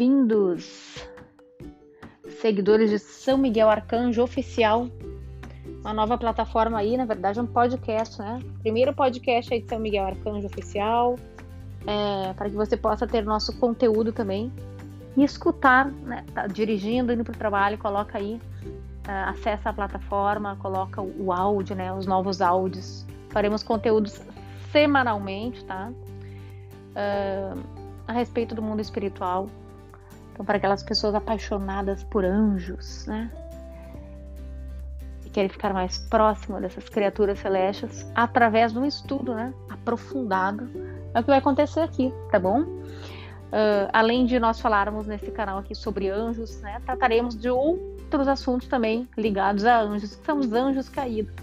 bem-vindos, seguidores de São Miguel Arcanjo Oficial. Uma nova plataforma aí, na verdade, um podcast, né? Primeiro podcast aí de São Miguel Arcanjo Oficial, é, para que você possa ter nosso conteúdo também e escutar, né? Tá dirigindo, indo para o trabalho, coloca aí, uh, acessa a plataforma, coloca o, o áudio, né? Os novos áudios. Faremos conteúdos semanalmente, tá? Uh, a respeito do mundo espiritual. Então, para aquelas pessoas apaixonadas por anjos, né? E querem ficar mais próximo dessas criaturas celestes através de um estudo, né? Aprofundado. É o que vai acontecer aqui, tá bom? Uh, além de nós falarmos nesse canal aqui sobre anjos, né? Trataremos de outros assuntos também ligados a anjos, que são os anjos caídos,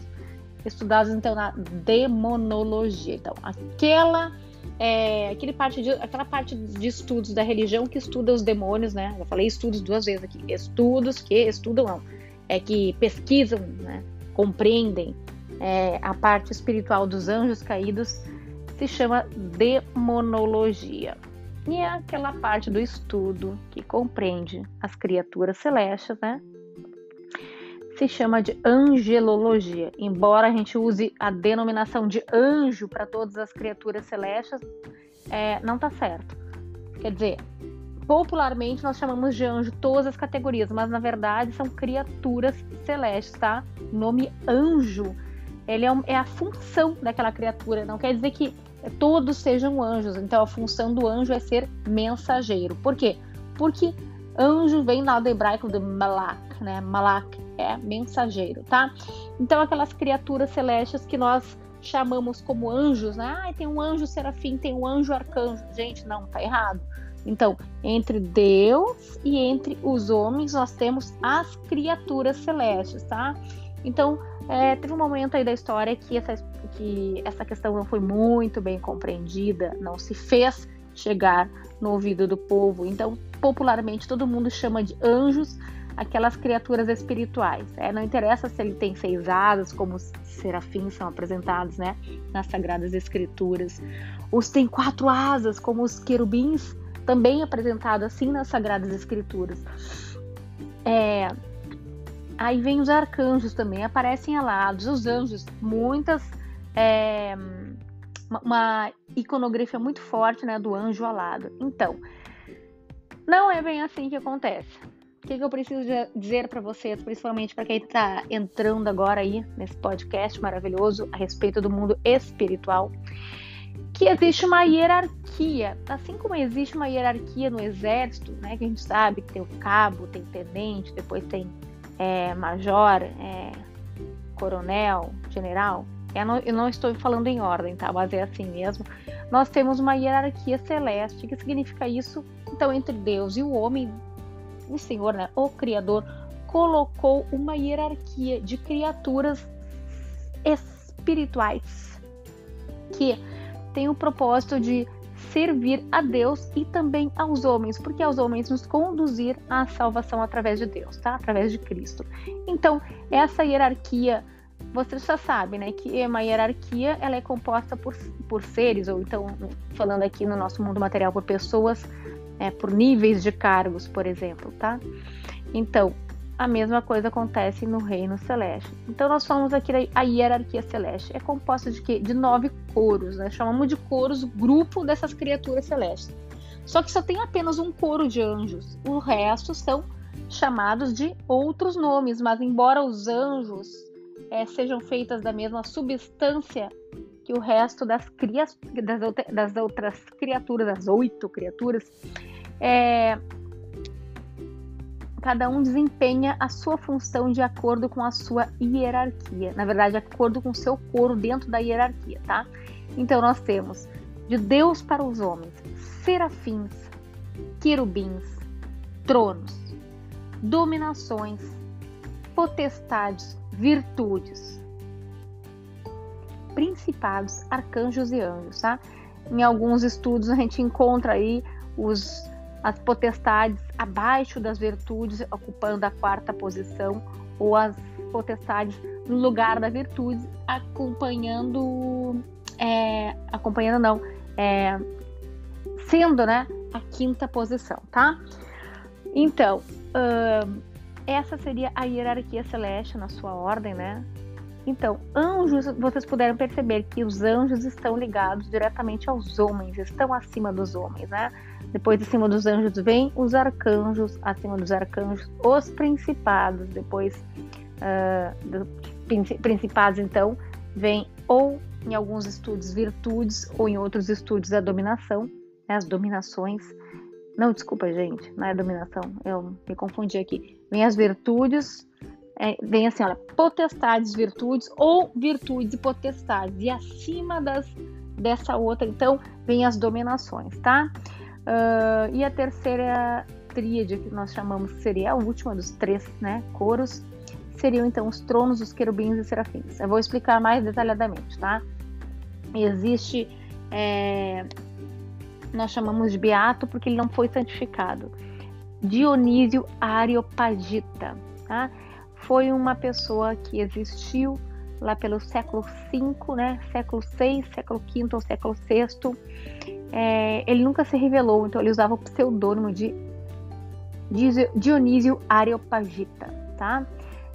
estudados então na demonologia. Então, aquela é, aquele parte de, aquela parte de estudos da religião que estuda os demônios, né? Eu falei estudos duas vezes aqui. Estudos que estudam, não. É que pesquisam, né? compreendem é, a parte espiritual dos anjos caídos, se chama demonologia. E é aquela parte do estudo que compreende as criaturas celestes, né? Se chama de angelologia. Embora a gente use a denominação de anjo para todas as criaturas celestes, é, não está certo. Quer dizer, popularmente nós chamamos de anjo todas as categorias, mas na verdade são criaturas celestes, tá? O nome anjo, ele é, um, é a função daquela criatura, não quer dizer que todos sejam anjos. Então a função do anjo é ser mensageiro. Por quê? Porque anjo vem lá do hebraico de malak, né? Malak é mensageiro, tá? Então, aquelas criaturas celestes que nós chamamos como anjos, né? Ah, tem um anjo serafim, tem um anjo arcanjo. Gente, não, tá errado. Então, entre Deus e entre os homens, nós temos as criaturas celestes, tá? Então, é, teve um momento aí da história que essa, que essa questão não foi muito bem compreendida, não se fez chegar no ouvido do povo. Então, popularmente, todo mundo chama de anjos aquelas criaturas espirituais. É, não interessa se ele tem seis asas, como os serafins são apresentados né, nas Sagradas Escrituras, ou se tem quatro asas, como os querubins, também apresentados assim nas Sagradas Escrituras. É, aí vem os arcanjos também, aparecem alados, os anjos, muitas. É, uma iconografia muito forte né, do anjo alado. Então, não é bem assim que acontece. O que, que eu preciso dizer para vocês, principalmente para quem está entrando agora aí nesse podcast maravilhoso a respeito do mundo espiritual? Que existe uma hierarquia, assim como existe uma hierarquia no exército, né? Que a gente sabe que tem o cabo, tem tenente, depois tem é, major, é, coronel, general. Eu não, eu não estou falando em ordem, tá? Mas é assim mesmo. Nós temos uma hierarquia celeste. que significa isso? Então, entre Deus e o homem, o Senhor, né, o Criador, colocou uma hierarquia de criaturas espirituais que tem o propósito de servir a Deus e também aos homens, porque aos homens nos conduzir à salvação através de Deus, tá? Através de Cristo. Então, essa hierarquia, você já sabe, né, que é uma hierarquia, ela é composta por, por seres, ou então, falando aqui no nosso mundo material, por pessoas é, por níveis de cargos, por exemplo, tá? Então, a mesma coisa acontece no reino celeste. Então, nós falamos aqui a hierarquia celeste. É composta de quê? De nove coros, né? Chamamos de coros grupo dessas criaturas celestes. Só que só tem apenas um coro de anjos. O resto são chamados de outros nomes, mas embora os anjos é, sejam feitas da mesma substância que o resto das, crias, das, das outras criaturas, das oito criaturas, é, cada um desempenha a sua função de acordo com a sua hierarquia. Na verdade, de acordo com o seu coro dentro da hierarquia, tá? Então, nós temos de Deus para os homens, serafins, querubins, tronos, dominações, potestades, virtudes, principados, arcanjos e anjos, tá? Em alguns estudos a gente encontra aí os, as potestades abaixo das virtudes, ocupando a quarta posição, ou as potestades no lugar da virtude, acompanhando, é, acompanhando não, é, sendo, né, a quinta posição, tá? Então, essa seria a hierarquia celeste na sua ordem, né? Então, anjos, vocês puderam perceber que os anjos estão ligados diretamente aos homens, estão acima dos homens, né? Depois, acima dos anjos, vem os arcanjos, acima dos arcanjos, os principados. Depois, uh, do, principados, então, vem ou em alguns estudos virtudes, ou em outros estudos a dominação, né? as dominações. Não, desculpa, gente, não é dominação, eu me confundi aqui. Vem as virtudes, é, vem assim, olha, potestades, virtudes, ou virtudes e potestades. E acima das, dessa outra, então, vem as dominações, tá? Uh, e a terceira tríade, que nós chamamos, seria a última dos três né, coros, seriam então os tronos, os querubins e serafins. Eu vou explicar mais detalhadamente, tá? Existe, é, nós chamamos de beato porque ele não foi santificado. Dionísio Areopagita, tá? Foi uma pessoa que existiu lá pelo século V, né? Século VI, século V ou século VI é, ele nunca se revelou, então ele usava o pseudônimo de Dionísio Areopagita, tá?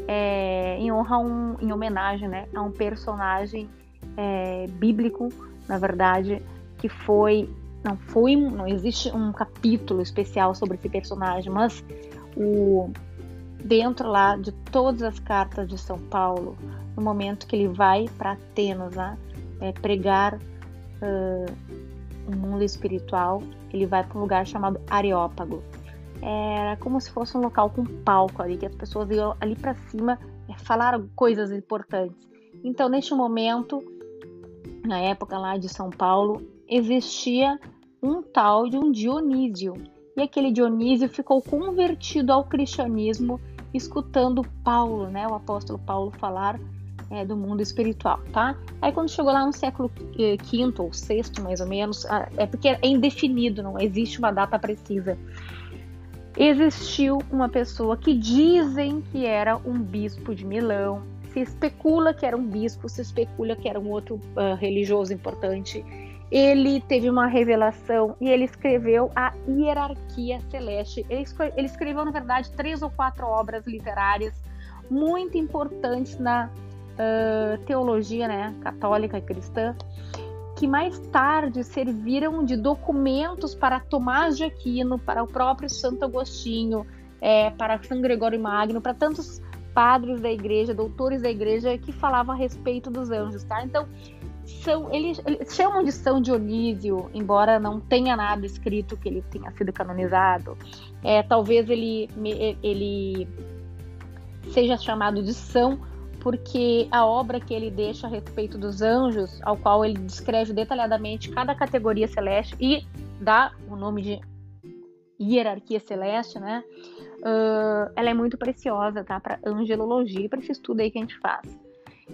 É, em honra um, em homenagem, né, a um personagem é, bíblico, na verdade, que foi não foi não existe um capítulo especial sobre esse personagem, mas o dentro lá de todas as cartas de São Paulo, no momento que ele vai para Atenas, né, é, pregar uh, o mundo espiritual, ele vai para um lugar chamado Areópago. Era como se fosse um local com palco ali, que as pessoas iam ali para cima é, falar coisas importantes. Então, neste momento, na época lá de São Paulo, existia um tal de um Dionísio. E aquele Dionísio ficou convertido ao cristianismo, escutando Paulo, né, o apóstolo Paulo falar é, do mundo espiritual, tá? Aí quando chegou lá no século V eh, ou VI, mais ou menos, é porque é indefinido, não existe uma data precisa. Existiu uma pessoa que dizem que era um bispo de Milão, se especula que era um bispo, se especula que era um outro uh, religioso importante. Ele teve uma revelação e ele escreveu a Hierarquia Celeste. Ele, ele escreveu, na verdade, três ou quatro obras literárias muito importantes na uh, teologia né, católica e cristã, que mais tarde serviram de documentos para Tomás de Aquino, para o próprio Santo Agostinho, é, para São Gregório Magno, para tantos padres da igreja, doutores da igreja que falavam a respeito dos anjos, tá? Então, são, eles, eles, chamam de São Dionísio, embora não tenha nada escrito que ele tenha sido canonizado. É, talvez ele, ele seja chamado de São porque a obra que ele deixa a respeito dos anjos, ao qual ele descreve detalhadamente cada categoria celeste e dá o nome de hierarquia celeste, né? Uh, ela é muito preciosa, tá? Para angelologia, para esse estudo aí que a gente faz.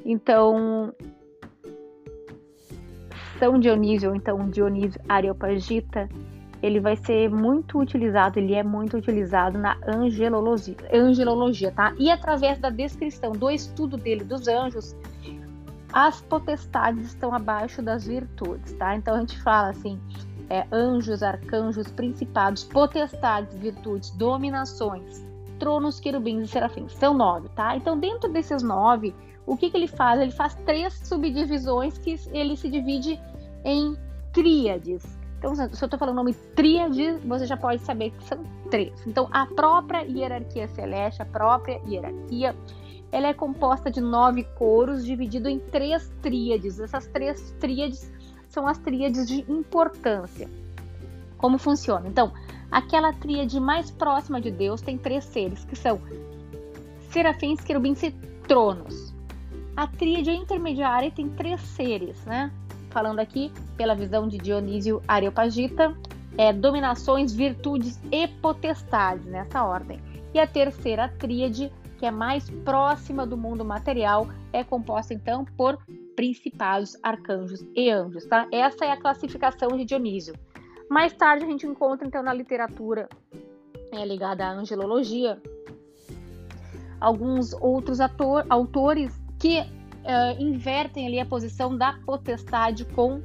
Então, São Dionísio, ou então Dionísio Areopagita, ele vai ser muito utilizado, ele é muito utilizado na angelologia, angelologia, tá? E através da descrição do estudo dele dos anjos, as potestades estão abaixo das virtudes, tá? Então a gente fala assim, é, anjos, arcanjos, principados, potestades, virtudes, dominações, tronos, querubins e serafins. São nove, tá? Então dentro desses nove, o que, que ele faz? Ele faz três subdivisões que ele se divide em tríades. Então, se eu estou falando o nome tríade, você já pode saber que são três. Então, a própria hierarquia celeste, a própria hierarquia, ela é composta de nove coros, dividido em três tríades. Essas três tríades são as tríades de importância. Como funciona? Então, aquela tríade mais próxima de Deus tem três seres, que são serafins, querubins e tronos. A tríade intermediária tem três seres, né? Falando aqui pela visão de Dionísio Areopagita, é, dominações, virtudes e potestades nessa ordem. E a terceira tríade, que é mais próxima do mundo material, é composta então por principados, arcanjos e anjos, tá? Essa é a classificação de Dionísio. Mais tarde a gente encontra então na literatura é, ligada à angelologia alguns outros ator, autores que uh, invertem ali a posição da potestade com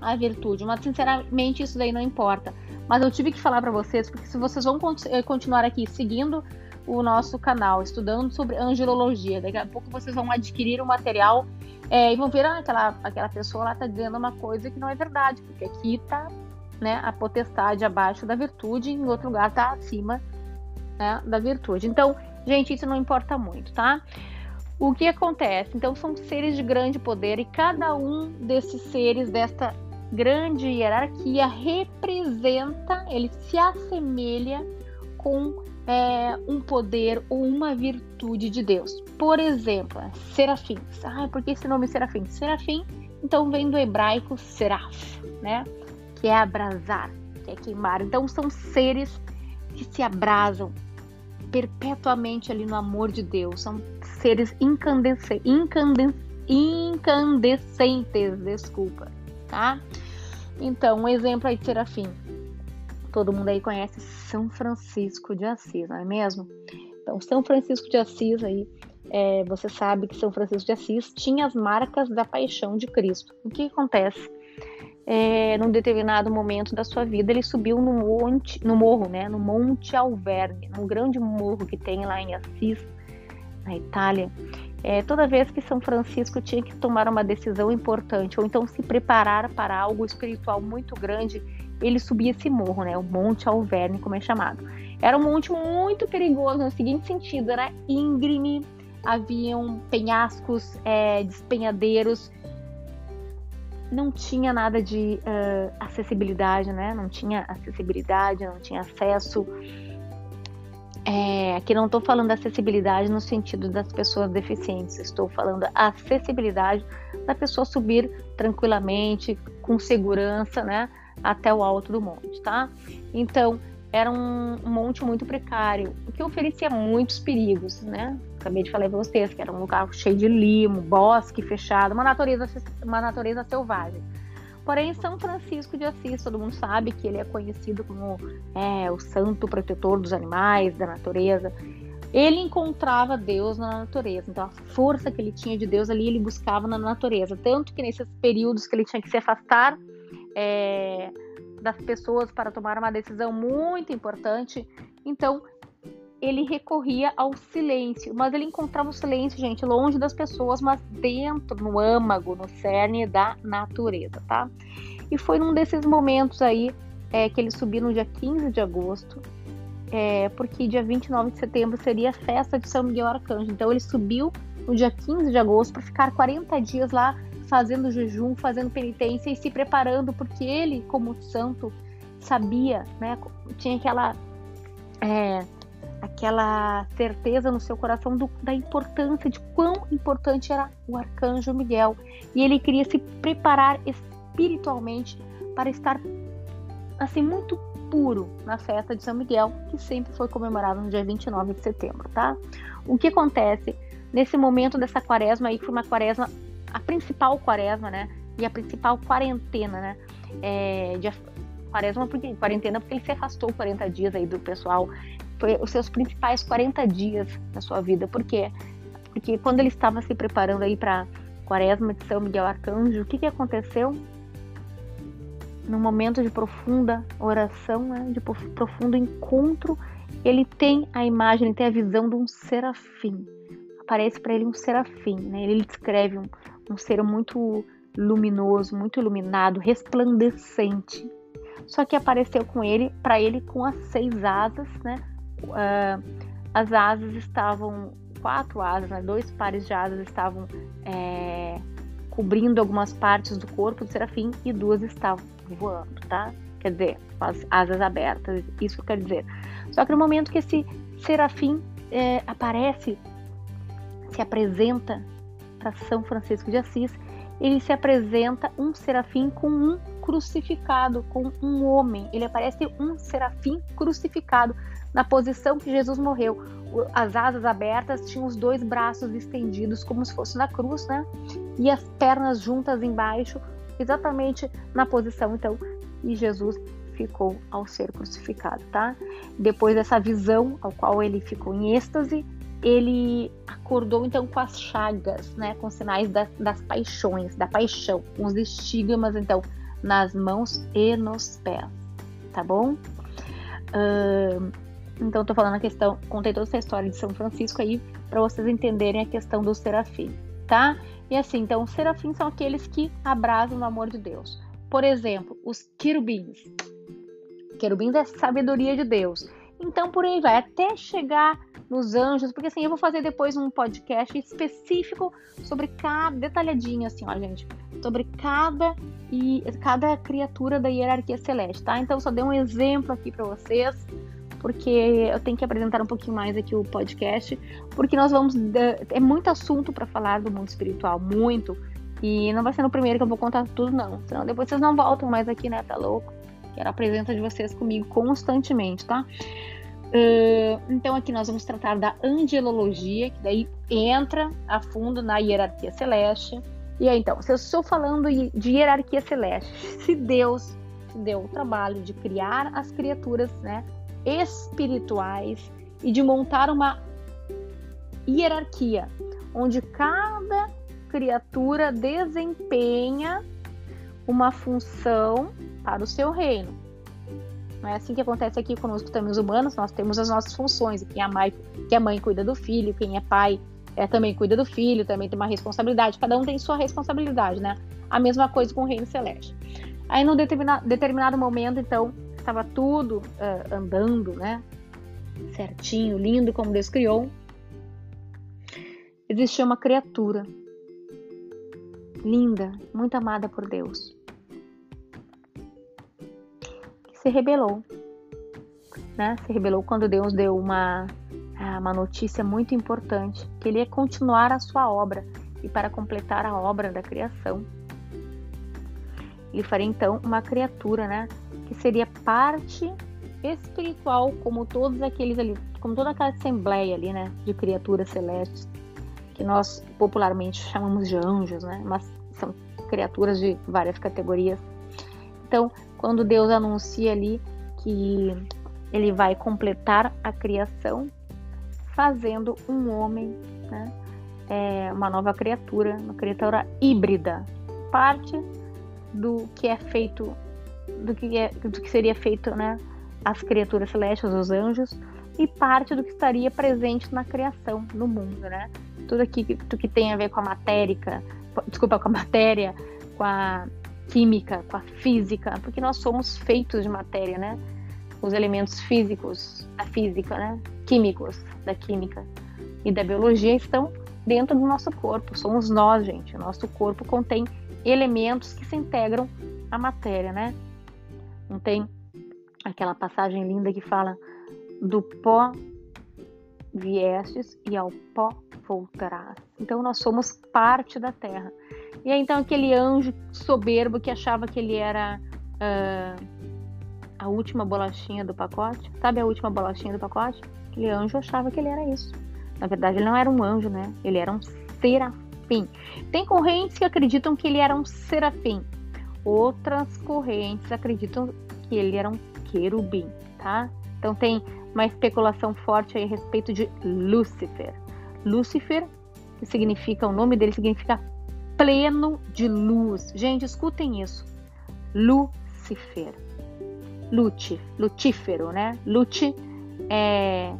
a virtude. Mas, sinceramente, isso daí não importa. Mas eu tive que falar para vocês, porque se vocês vão eh, continuar aqui seguindo o nosso canal, estudando sobre angelologia, daqui a pouco vocês vão adquirir o um material é, e vão ver ah, aquela, aquela pessoa lá está dizendo uma coisa que não é verdade, porque aqui está né, a potestade abaixo da virtude, em outro lugar está acima né, da virtude. Então, gente, isso não importa muito, tá? O que acontece? Então, são seres de grande poder e cada um desses seres desta grande hierarquia representa, ele se assemelha com é, um poder ou uma virtude de Deus. Por exemplo, serafins. Ah, por que esse nome serafim? Serafim, então, vem do hebraico seraf, né? Que é abrasar, que é queimar. Então, são seres que se abrasam perpetuamente ali no amor de Deus. São seres incandescentes, incandescentes, desculpa, tá? Então, um exemplo aí de serafim. Todo mundo aí conhece São Francisco de Assis, não é mesmo? Então, São Francisco de Assis aí, é, você sabe que São Francisco de Assis tinha as marcas da paixão de Cristo. O que acontece? É, num determinado momento da sua vida, ele subiu no monte, no morro, né, no Monte Alverne, num grande morro que tem lá em Assis, na Itália. É, toda vez que São Francisco tinha que tomar uma decisão importante ou então se preparar para algo espiritual muito grande, ele subia esse morro, né, o Monte Alverne, como é chamado. Era um monte muito perigoso no seguinte sentido, era íngreme, haviam penhascos, é, despenhadeiros, não tinha nada de uh, acessibilidade, né? Não tinha acessibilidade, não tinha acesso é, aqui não estou falando acessibilidade no sentido das pessoas deficientes, estou falando acessibilidade da pessoa subir tranquilamente, com segurança, né, até o alto do monte, tá? Então, era um, monte muito precário, o que oferecia muitos perigos, né? Acabei de falar para vocês que era um lugar cheio de limo, bosque fechado, uma natureza, uma natureza selvagem. Porém, São Francisco de Assis, todo mundo sabe que ele é conhecido como é, o santo protetor dos animais, da natureza. Ele encontrava Deus na natureza, então a força que ele tinha de Deus ali ele buscava na natureza. Tanto que nesses períodos que ele tinha que se afastar é, das pessoas para tomar uma decisão muito importante, então ele recorria ao silêncio, mas ele encontrava o silêncio, gente, longe das pessoas, mas dentro, no âmago, no cerne da natureza, tá? E foi num desses momentos aí é, que ele subiu no dia 15 de agosto, é, porque dia 29 de setembro seria a festa de São Miguel Arcanjo. Então ele subiu no dia 15 de agosto para ficar 40 dias lá fazendo jejum, fazendo penitência e se preparando, porque ele, como santo, sabia, né? Tinha aquela. É, aquela certeza no seu coração do, da importância, de quão importante era o arcanjo Miguel. E ele queria se preparar espiritualmente para estar assim muito puro na festa de São Miguel, que sempre foi comemorada no dia 29 de setembro, tá? O que acontece nesse momento dessa quaresma aí, que foi uma quaresma, a principal quaresma, né? E a principal quarentena, né? É, de, quaresma porque quarentena porque ele se afastou 40 dias aí do pessoal os seus principais 40 dias da sua vida. Por quê? Porque quando ele estava se preparando aí para Quaresma de São Miguel Arcanjo, o que, que aconteceu? No momento de profunda oração, né, de profundo encontro, ele tem a imagem, ele tem a visão de um serafim. Aparece para ele um serafim, né? Ele descreve um, um ser muito luminoso, muito iluminado, resplandecente. Só que apareceu com ele, para ele com as seis asas, né? Uh, as asas estavam, quatro asas, né, dois pares de asas estavam é, cobrindo algumas partes do corpo do serafim e duas estavam voando, tá? Quer dizer, com as asas abertas, isso quer dizer. Só que no momento que esse serafim é, aparece, se apresenta para São Francisco de Assis, ele se apresenta um serafim com um crucificado, com um homem. Ele aparece um serafim crucificado na posição que Jesus morreu. As asas abertas tinham os dois braços estendidos, como se fosse na cruz, né? E as pernas juntas embaixo, exatamente na posição, então, e Jesus ficou ao ser crucificado, tá? Depois dessa visão, ao qual ele ficou em êxtase, ele acordou então com as chagas, né, com sinais das, das paixões, da paixão, com os estigmas então nas mãos e nos pés. tá bom? Uh, então, tô falando a questão, contei toda essa história de São Francisco aí para vocês entenderem a questão do serafim, tá? E assim, então, os serafins são aqueles que abrasam o amor de Deus. Por exemplo, os querubins. Querubins é sabedoria de Deus. Então, por aí vai, até chegar nos anjos, porque assim, eu vou fazer depois um podcast específico sobre cada, detalhadinho assim, ó, gente, sobre cada e cada criatura da hierarquia celeste, tá? Então, só dei um exemplo aqui para vocês, porque eu tenho que apresentar um pouquinho mais aqui o podcast, porque nós vamos é muito assunto para falar do mundo espiritual, muito. E não vai ser no primeiro que eu vou contar tudo, não. Senão depois vocês não voltam mais aqui, né? Tá louco? Quero a presença de vocês comigo constantemente, tá? Uh, então aqui nós vamos tratar da angelologia, que daí entra a fundo na hierarquia celeste. E aí então, se eu estou falando de hierarquia celeste, se Deus deu o trabalho de criar as criaturas, né, espirituais e de montar uma hierarquia onde cada criatura desempenha uma função para o seu reino. Não é assim que acontece aqui conosco também os humanos, nós temos as nossas funções. Quem é mãe, quem é mãe cuida do filho, quem é pai é, também cuida do filho, também tem uma responsabilidade. Cada um tem sua responsabilidade, né? A mesma coisa com o reino celeste. Aí, num determinado, determinado momento, então, estava tudo uh, andando, né? Certinho, lindo, como Deus criou. Existia uma criatura linda, muito amada por Deus, se rebelou. Né? Se rebelou quando Deus deu uma, ah, uma notícia muito importante, que ele ia continuar a sua obra e para completar a obra da criação. Ele faria então uma criatura, né, que seria parte espiritual, como todos aqueles ali, como toda aquela assembleia ali, né, de criaturas celestes que nós popularmente chamamos de anjos, né? Mas são criaturas de várias categorias. Então, quando Deus anuncia ali que ele vai completar a criação, fazendo um homem, né? É uma nova criatura, uma criatura híbrida, parte do que é feito, do que, é, do que seria feito, né? As criaturas celestes, os anjos, e parte do que estaria presente na criação, no mundo, né? Tudo aqui tudo que tem a ver com a matéria, desculpa, com a matéria, com a química, com a física, porque nós somos feitos de matéria, né? Os elementos físicos da física, né? Químicos da química e da biologia estão dentro do nosso corpo. Somos nós, gente. O nosso corpo contém elementos que se integram à matéria, né? Não tem aquela passagem linda que fala do pó viestes e ao pó voltarás. Então nós somos parte da terra. E aí então aquele anjo soberbo que achava que ele era uh, a última bolachinha do pacote, sabe a última bolachinha do pacote? Aquele anjo achava que ele era isso. Na verdade ele não era um anjo, né? Ele era um serafim. Tem correntes que acreditam que ele era um serafim. Outras correntes acreditam que ele era um querubim, tá? Então tem uma especulação forte a respeito de Lúcifer. Lúcifer, que significa, o nome dele significa pleno de luz. Gente, escutem isso. Lúcifer. Luci, Lutífero, né? Luci é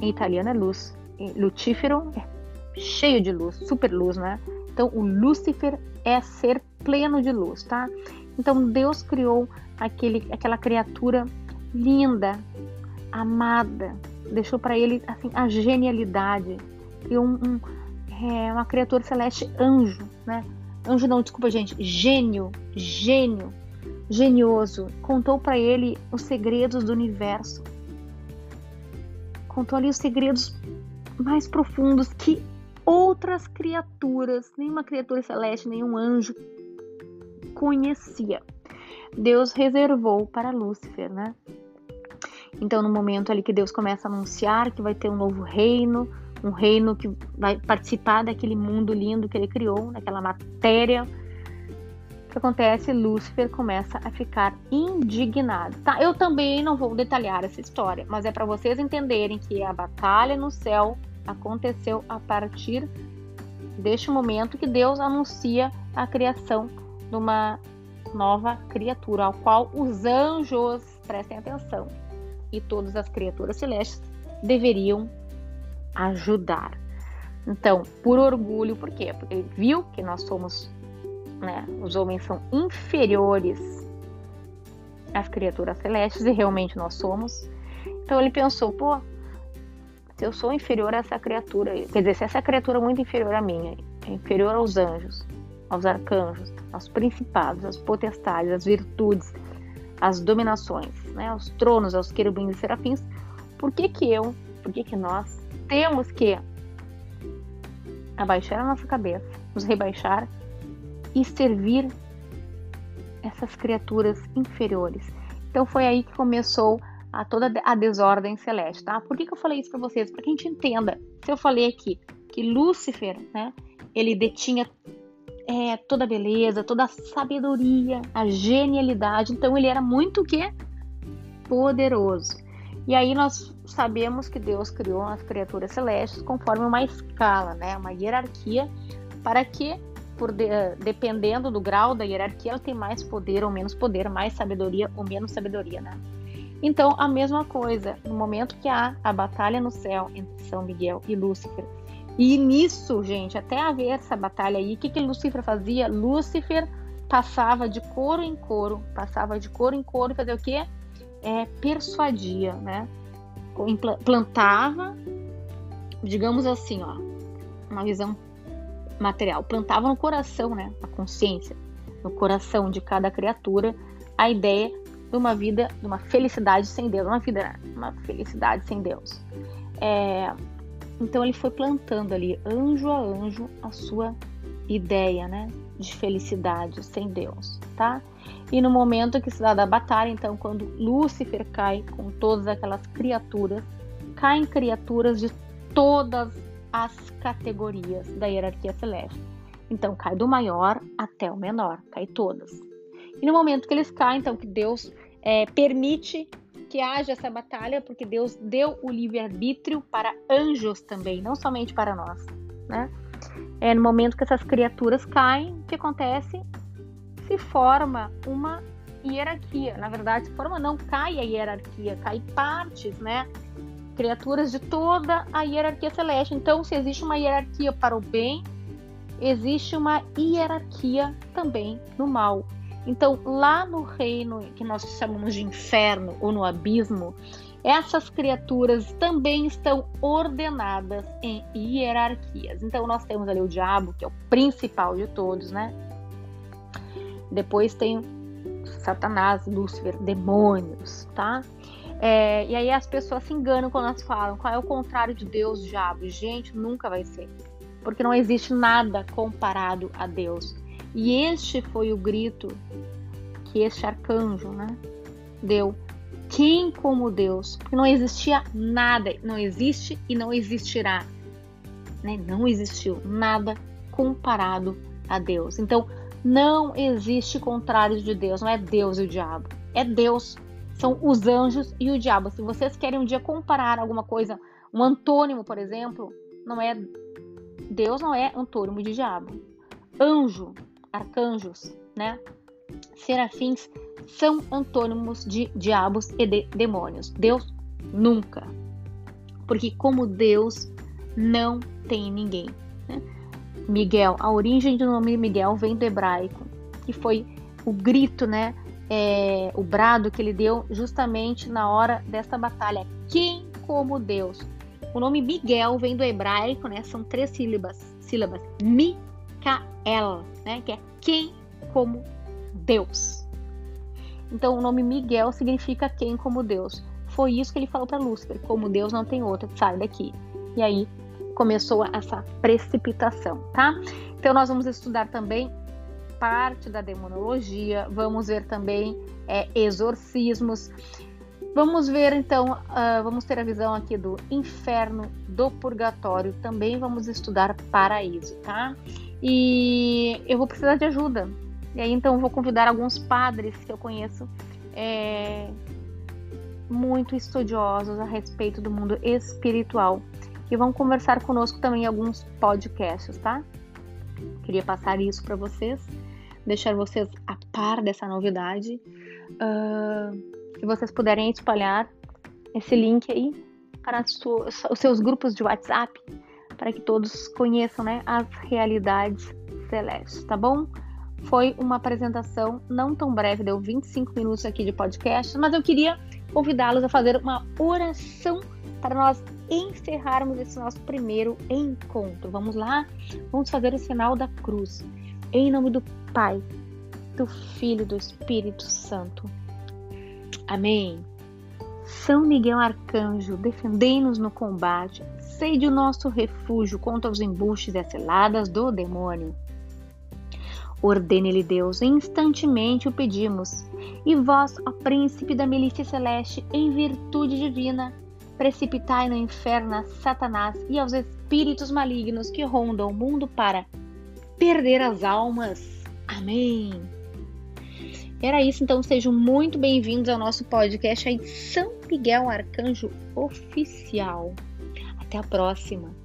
em italiano é luz. Lutífero é cheio de luz, super luz, né? Então, o Lúcifer é ser pleno de luz, tá? Então, Deus criou aquele, aquela criatura linda, amada, deixou para ele assim a genialidade e um, um é, uma criatura celeste anjo, né? Anjo não, desculpa gente, gênio, gênio, genioso, contou para ele os segredos do universo, contou ali os segredos mais profundos que outras criaturas, nenhuma criatura celeste, nenhum anjo conhecia. Deus reservou para Lúcifer, né? Então, no momento ali que Deus começa a anunciar que vai ter um novo reino, um reino que vai participar daquele mundo lindo que ele criou, daquela matéria, o que acontece? Lúcifer começa a ficar indignado. Tá? Eu também não vou detalhar essa história, mas é para vocês entenderem que a batalha no céu aconteceu a partir deste momento que Deus anuncia a criação de uma nova criatura, ao qual os anjos prestem atenção, e todas as criaturas celestes deveriam ajudar. Então, por orgulho, por quê? Porque ele viu que nós somos, né, os homens são inferiores às criaturas celestes, e realmente nós somos. Então ele pensou, pô, se eu sou inferior a essa criatura, quer dizer, se essa criatura é muito inferior a mim, é inferior aos anjos, aos arcanjos, aos principados, às potestades, às virtudes, às dominações, né, aos tronos, aos querubins e serafins, por que que eu, por que que nós temos que abaixar a nossa cabeça, nos rebaixar e servir essas criaturas inferiores? Então foi aí que começou a toda a desordem celeste, tá? Por que, que eu falei isso para vocês? Para que a gente entenda. Se eu falei aqui que Lúcifer, né, ele detinha é, toda a beleza, toda a sabedoria, a genialidade, então ele era muito quê? Poderoso. E aí nós sabemos que Deus criou as criaturas celestes conforme uma escala, né, uma hierarquia, para que por de, dependendo do grau da hierarquia, ela tem mais poder ou menos poder, mais sabedoria ou menos sabedoria, né? Então, a mesma coisa, no momento que há a batalha no céu entre São Miguel e Lúcifer, e nisso, gente, até haver essa batalha aí, o que, que Lúcifer fazia? Lúcifer passava de coro em coro, passava de coro em coro, fazer o quê? É, persuadia, né? Plantava, digamos assim, ó, uma visão material, plantava no coração, né? A consciência, no coração de cada criatura, a ideia de uma vida, de uma felicidade sem Deus, uma vida, uma felicidade sem Deus. É, então ele foi plantando ali, anjo a anjo, a sua ideia, né, de felicidade sem Deus, tá? E no momento que se dá da batalha, então, quando Lúcifer cai com todas aquelas criaturas, caem criaturas de todas as categorias da hierarquia celeste. Então, cai do maior até o menor, cai todas. E no momento que eles caem, então, que Deus é, permite que haja essa batalha, porque Deus deu o livre-arbítrio para anjos também, não somente para nós. Né? É, no momento que essas criaturas caem, o que acontece? Se forma uma hierarquia. Na verdade, se forma não, cai a hierarquia, cai partes, né? Criaturas de toda a hierarquia celeste. Então, se existe uma hierarquia para o bem, existe uma hierarquia também no mal. Então, lá no reino que nós chamamos de inferno ou no abismo, essas criaturas também estão ordenadas em hierarquias. Então, nós temos ali o diabo, que é o principal de todos, né? Depois tem Satanás, Lúcifer, demônios, tá? É, e aí as pessoas se enganam quando elas falam qual é o contrário de Deus, diabo. Gente, nunca vai ser. Porque não existe nada comparado a Deus. E este foi o grito que este arcanjo né, deu. Quem como Deus? Porque não existia nada, não existe e não existirá. Né? Não existiu nada comparado a Deus. Então, não existe contrário de Deus, não é Deus e o diabo. É Deus, são os anjos e o diabo. Se vocês querem um dia comparar alguma coisa, um antônimo, por exemplo, não é Deus não é antônimo de diabo. Anjo arcanjos, né? Serafins são antônimos de diabos e de demônios. Deus nunca. Porque como Deus não tem ninguém. Né? Miguel, a origem do nome Miguel vem do hebraico, que foi o grito, né? É, o brado que ele deu justamente na hora dessa batalha. Quem como Deus? O nome Miguel vem do hebraico, né? São três sílabas. Sílabas. Mikael né? Que é quem como Deus. Então o nome Miguel significa quem como Deus. Foi isso que ele falou para Lúcifer, como Deus não tem outro, sai daqui. E aí começou essa precipitação, tá? Então nós vamos estudar também parte da demonologia, vamos ver também é, exorcismos. Vamos ver então, uh, vamos ter a visão aqui do inferno, do purgatório, também vamos estudar paraíso, tá? E eu vou precisar de ajuda. E aí então vou convidar alguns padres que eu conheço é, muito estudiosos a respeito do mundo espiritual que vão conversar conosco também em alguns podcasts, tá? Queria passar isso para vocês, deixar vocês a par dessa novidade. Uh, se vocês puderem espalhar esse link aí para os seus grupos de WhatsApp, para que todos conheçam né, as realidades celestes, tá bom? Foi uma apresentação não tão breve, deu 25 minutos aqui de podcast, mas eu queria convidá-los a fazer uma oração para nós encerrarmos esse nosso primeiro encontro. Vamos lá? Vamos fazer o sinal da cruz. Em nome do Pai, do Filho e do Espírito Santo. Amém. São Miguel Arcanjo, defendei-nos no combate, sede o nosso refúgio contra os embustes e ciladas do demônio. Ordene-lhe Deus, instantemente o pedimos. E vós, ó príncipe da milícia celeste, em virtude divina, precipitai no inferno a Satanás e aos espíritos malignos que rondam o mundo para perder as almas. Amém. Era isso, então sejam muito bem-vindos ao nosso podcast aí São Miguel Arcanjo Oficial. Até a próxima.